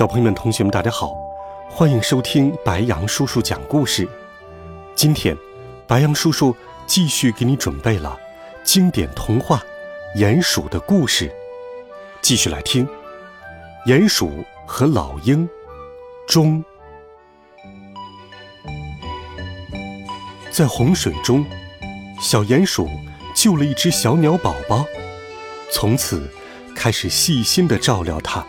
小朋友们、同学们，大家好，欢迎收听白羊叔叔讲故事。今天，白羊叔叔继续给你准备了经典童话《鼹鼠的故事》，继续来听《鼹鼠和老鹰》中，在洪水中，小鼹鼠救了一只小鸟宝宝，从此开始细心的照料它。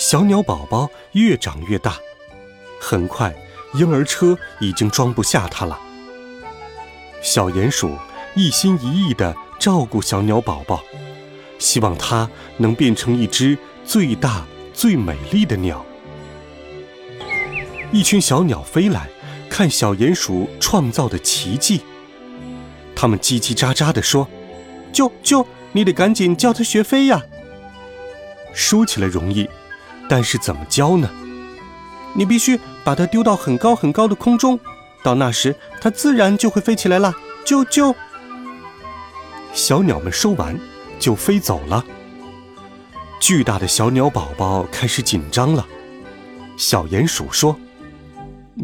小鸟宝宝越长越大，很快婴儿车已经装不下它了。小鼹鼠一心一意地照顾小鸟宝宝，希望它能变成一只最大、最美丽的鸟。一群小鸟飞来，看小鼹鼠创造的奇迹。它们叽叽喳喳地说：“啾啾，你得赶紧教它学飞呀！”说起来容易。但是怎么教呢？你必须把它丢到很高很高的空中，到那时它自然就会飞起来了。啾啾！小鸟们说完，就飞走了。巨大的小鸟宝宝开始紧张了。小鼹鼠说：“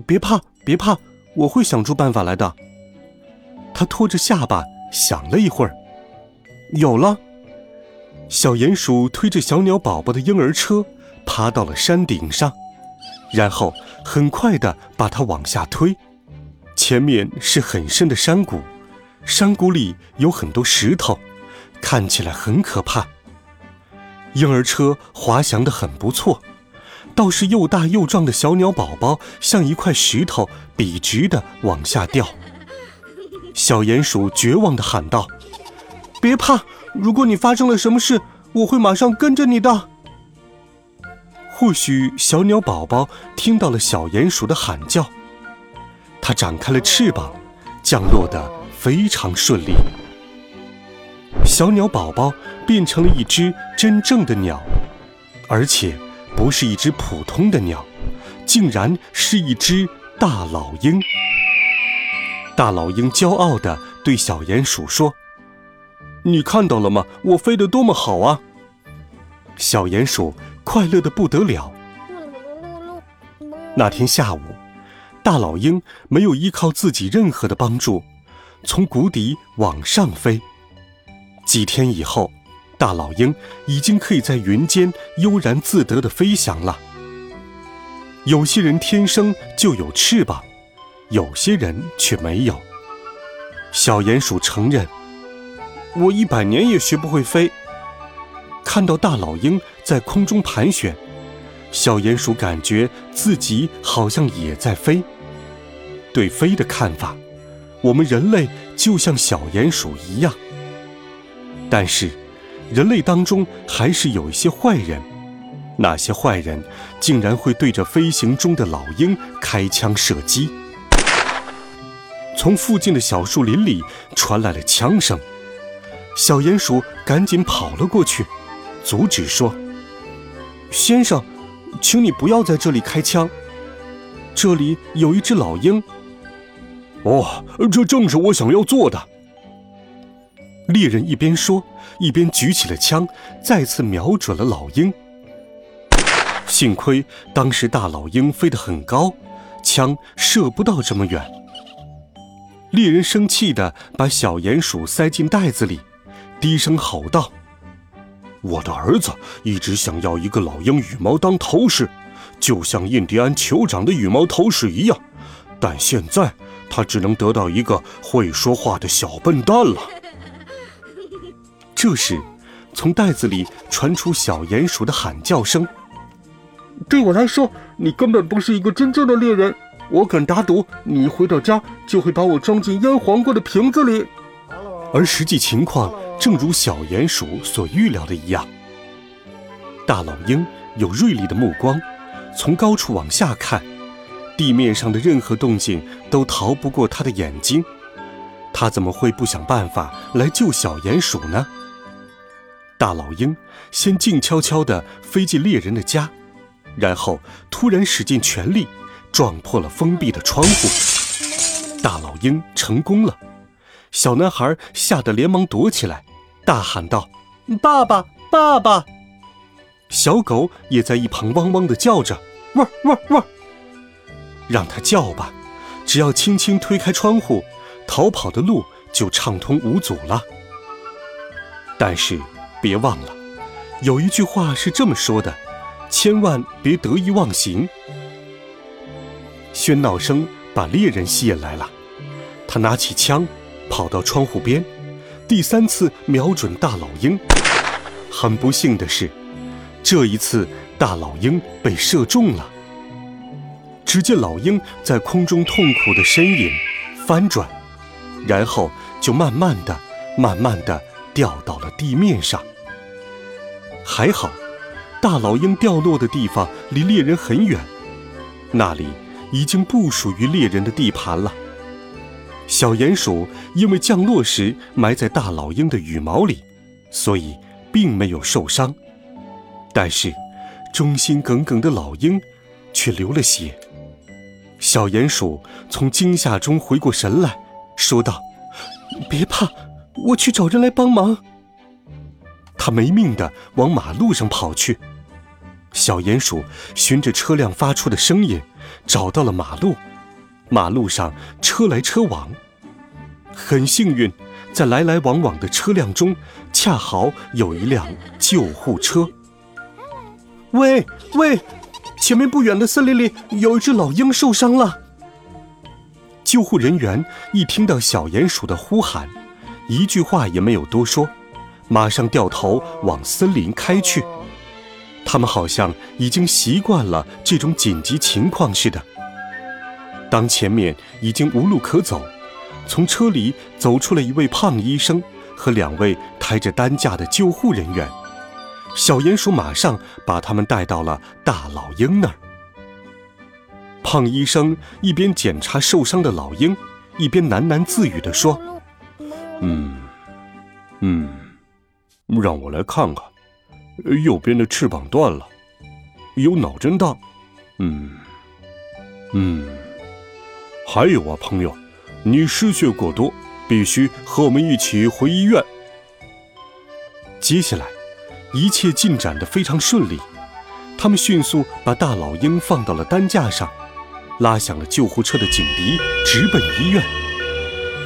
别怕，别怕，我会想出办法来的。”他托着下巴想了一会儿，有了。小鼹鼠推着小鸟宝宝的婴儿车。爬到了山顶上，然后很快地把它往下推。前面是很深的山谷，山谷里有很多石头，看起来很可怕。婴儿车滑翔得很不错，倒是又大又壮的小鸟宝宝像一块石头，笔直地往下掉。小鼹鼠绝望地喊道：“别怕，如果你发生了什么事，我会马上跟着你的。”或许小鸟宝宝听到了小鼹鼠的喊叫，它展开了翅膀，降落得非常顺利。小鸟宝宝变成了一只真正的鸟，而且不是一只普通的鸟，竟然是一只大老鹰。大老鹰骄傲地对小鼹鼠说：“你看到了吗？我飞得多么好啊！”小鼹鼠。快乐的不得了。那天下午，大老鹰没有依靠自己任何的帮助，从谷底往上飞。几天以后，大老鹰已经可以在云间悠然自得的飞翔了。有些人天生就有翅膀，有些人却没有。小鼹鼠承认：“我一百年也学不会飞。”看到大老鹰在空中盘旋，小鼹鼠感觉自己好像也在飞。对飞的看法，我们人类就像小鼹鼠一样。但是，人类当中还是有一些坏人，那些坏人竟然会对着飞行中的老鹰开枪射击。从附近的小树林里传来了枪声，小鼹鼠赶紧跑了过去。阻止说：“先生，请你不要在这里开枪，这里有一只老鹰。”哦，这正是我想要做的。猎人一边说，一边举起了枪，再次瞄准了老鹰。幸亏当时大老鹰飞得很高，枪射不到这么远。猎人生气地把小鼹鼠塞进袋子里，低声吼道。我的儿子一直想要一个老鹰羽毛当头饰，就像印第安酋长的羽毛头饰一样，但现在他只能得到一个会说话的小笨蛋了。这时，从袋子里传出小鼹鼠的喊叫声：“对我来说，你根本不是一个真正的猎人。我敢打赌，你回到家就会把我装进腌黄瓜的瓶子里。”而实际情况。正如小鼹鼠所预料的一样，大老鹰有锐利的目光，从高处往下看，地面上的任何动静都逃不过他的眼睛。他怎么会不想办法来救小鼹鼠呢？大老鹰先静悄悄地飞进猎人的家，然后突然使尽全力撞破了封闭的窗户。大老鹰成功了，小男孩吓得连忙躲起来，大喊道：“爸爸，爸爸！”小狗也在一旁汪汪地叫着：“汪汪汪！”让它叫吧，只要轻轻推开窗户，逃跑的路就畅通无阻了。但是。别忘了，有一句话是这么说的：千万别得意忘形。喧闹声把猎人吸引来了，他拿起枪，跑到窗户边，第三次瞄准大老鹰。很不幸的是，这一次大老鹰被射中了。只见老鹰在空中痛苦的呻吟、翻转，然后就慢慢的、慢慢的掉到了地面上。还好，大老鹰掉落的地方离猎人很远，那里已经不属于猎人的地盘了。小鼹鼠因为降落时埋在大老鹰的羽毛里，所以并没有受伤。但是，忠心耿耿的老鹰却流了血。小鼹鼠从惊吓中回过神来，说道：“别怕，我去找人来帮忙。”他没命地往马路上跑去，小鼹鼠循着车辆发出的声音找到了马路。马路上车来车往，很幸运，在来来往往的车辆中，恰好有一辆救护车。喂喂，前面不远的森林里有一只老鹰受伤了。救护人员一听到小鼹鼠的呼喊，一句话也没有多说。马上掉头往森林开去，他们好像已经习惯了这种紧急情况似的。当前面已经无路可走，从车里走出了一位胖医生和两位抬着担架的救护人员，小鼹鼠马上把他们带到了大老鹰那儿。胖医生一边检查受伤的老鹰，一边喃喃自语地说：“嗯，嗯。”让我来看看，右边的翅膀断了，有脑震荡，嗯，嗯，还有啊，朋友，你失血过多，必须和我们一起回医院。接下来，一切进展的非常顺利，他们迅速把大老鹰放到了担架上，拉响了救护车的警笛，直奔医院。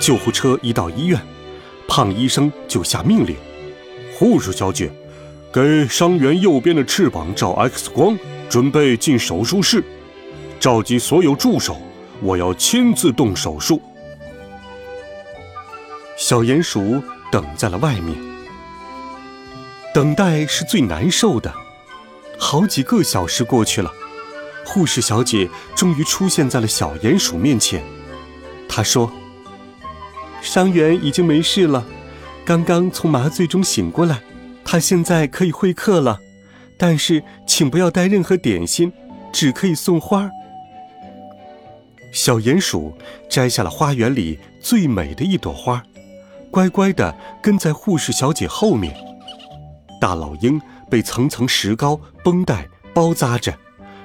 救护车一到医院，胖医生就下命令。护士小姐，给伤员右边的翅膀照 X 光，准备进手术室。召集所有助手，我要亲自动手术。小鼹鼠等在了外面。等待是最难受的。好几个小时过去了，护士小姐终于出现在了小鼹鼠面前。她说：“伤员已经没事了。”刚刚从麻醉中醒过来，他现在可以会客了，但是请不要带任何点心，只可以送花。小鼹鼠摘下了花园里最美的一朵花，乖乖地跟在护士小姐后面。大老鹰被层层石膏绷带包扎着，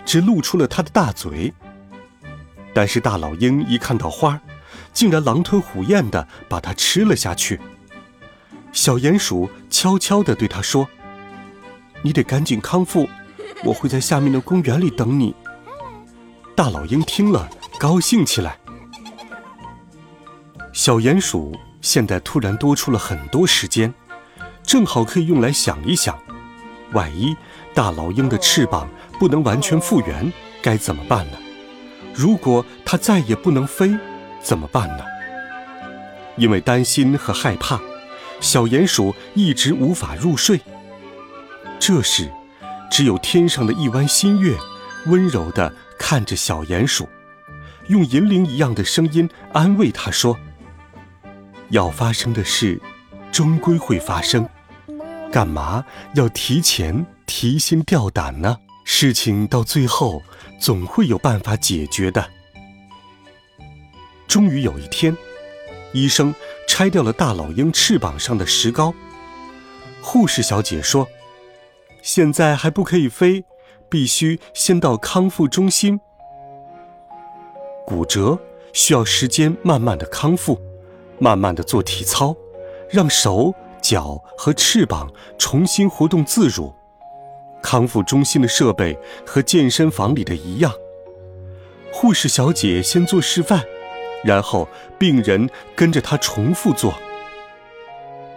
只露出了它的大嘴。但是大老鹰一看到花，竟然狼吞虎咽地把它吃了下去。小鼹鼠悄悄地对他说：“你得赶紧康复，我会在下面的公园里等你。”大老鹰听了，高兴起来。小鼹鼠现在突然多出了很多时间，正好可以用来想一想：万一大老鹰的翅膀不能完全复原，该怎么办呢？如果它再也不能飞，怎么办呢？因为担心和害怕。小鼹鼠一直无法入睡。这时，只有天上的一弯新月，温柔地看着小鼹鼠，用银铃一样的声音安慰他说：“要发生的事，终归会发生，干嘛要提前提心吊胆呢？”事情到最后总会有办法解决的。终于有一天，医生拆掉了大老鹰翅膀上的石膏。护士小姐说：“现在还不可以飞，必须先到康复中心。骨折需要时间慢慢的康复，慢慢的做体操，让手脚和翅膀重新活动自如。康复中心的设备和健身房里的一样。护士小姐先做示范，然后病人跟着她重复做。”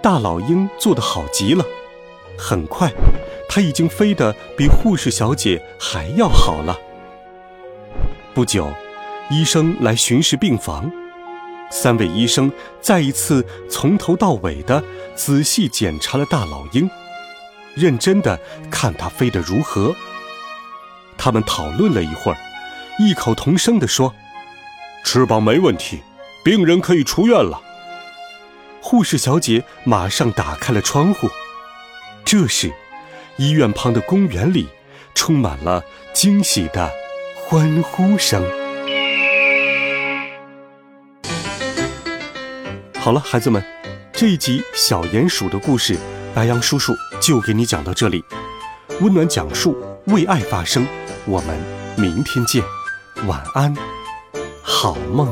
大老鹰做得好极了，很快，它已经飞得比护士小姐还要好了。不久，医生来巡视病房，三位医生再一次从头到尾的仔细检查了大老鹰，认真的看它飞得如何。他们讨论了一会儿，异口同声地说：“翅膀没问题，病人可以出院了。”护士小姐马上打开了窗户。这时，医院旁的公园里充满了惊喜的欢呼声。好了，孩子们，这一集小鼹鼠的故事，白羊叔叔就给你讲到这里。温暖讲述，为爱发声。我们明天见，晚安，好梦。